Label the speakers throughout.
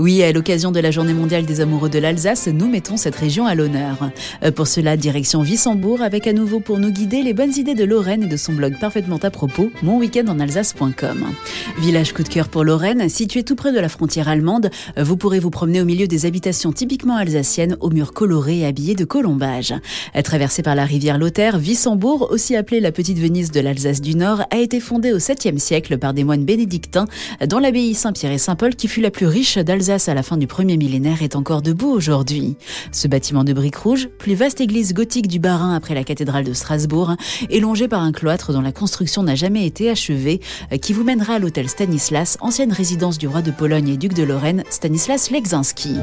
Speaker 1: Oui, à l'occasion de la Journée mondiale des amoureux de l'Alsace, nous mettons cette région à l'honneur. Euh, pour cela, direction Wissembourg, avec à nouveau pour nous guider les bonnes idées de Lorraine et de son blog parfaitement à propos, monweekendenalsace.com. Village coup de cœur pour Lorraine, situé tout près de la frontière allemande, vous pourrez vous promener au milieu des habitations typiquement alsaciennes aux murs colorés et habillés de colombages. Traversé par la rivière Lothaire, Wissembourg, aussi appelée la petite Venise de l'Alsace du Nord, a été fondée au 7e siècle par des moines bénédictins, dont l'abbaye Saint-Pierre et Saint-Paul qui fut la plus riche d'Alsace à la fin du premier millénaire est encore debout aujourd'hui. Ce bâtiment de briques rouges, plus vaste église gothique du Bas-Rhin après la cathédrale de Strasbourg, est longé par un cloître dont la construction n'a jamais été achevée, qui vous mènera à l'hôtel Stanislas, ancienne résidence du roi de Pologne et duc de Lorraine, Stanislas Legzinski.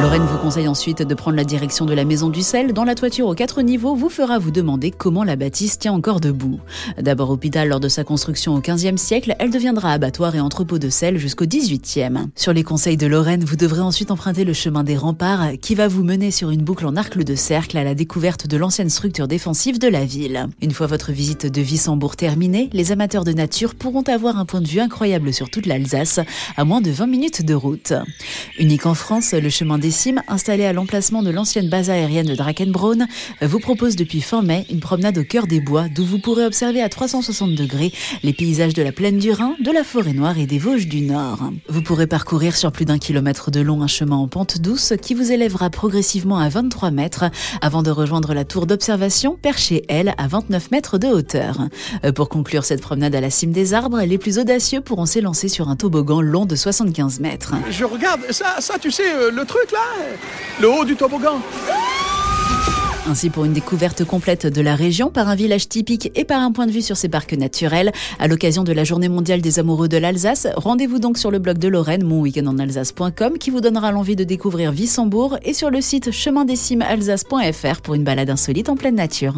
Speaker 1: Lorraine vous conseille ensuite de prendre la direction de la Maison du Sel, dont la toiture aux quatre niveaux vous fera vous demander comment la bâtisse tient encore debout. D'abord hôpital lors de sa construction au XVe siècle, elle deviendra abattoir et entrepôt de sel jusqu'au XVIIIe. Sur les conseils de Lorraine, vous devrez ensuite emprunter le chemin des remparts qui va vous mener sur une boucle en arc de cercle à la découverte de l'ancienne structure défensive de la ville. Une fois votre visite de Wissembourg terminée, les amateurs de nature pourront avoir un point de vue incroyable sur toute l'Alsace, à moins de 20 minutes de route. Unique en France, le chemin des Cimes, installé à l'emplacement de l'ancienne base aérienne de Drakenbraun, vous propose depuis fin mai une promenade au cœur des bois d'où vous pourrez observer à 360 degrés les paysages de la plaine du Rhin, de la forêt noire et des Vosges du Nord. Vous pourrez parcourir sur plus d'un kilomètre de long un chemin en pente douce qui vous élèvera progressivement à 23 mètres avant de rejoindre la tour d'observation perchée, elle, à 29 mètres de hauteur. Euh, pour conclure cette promenade à la cime des arbres, les plus audacieux pourront s'élancer sur un toboggan long de 75 mètres.
Speaker 2: Je regarde, ça, ça tu sais, euh, le truc là Le haut du toboggan
Speaker 1: ainsi pour une découverte complète de la région par un village typique et par un point de vue sur ses parcs naturels. À l'occasion de la Journée mondiale des amoureux de l'Alsace, rendez-vous donc sur le blog de Lorraine, monweekendenalsace.com, qui vous donnera l'envie de découvrir Wissembourg et sur le site chemindecimesalsace.fr pour une balade insolite en pleine nature.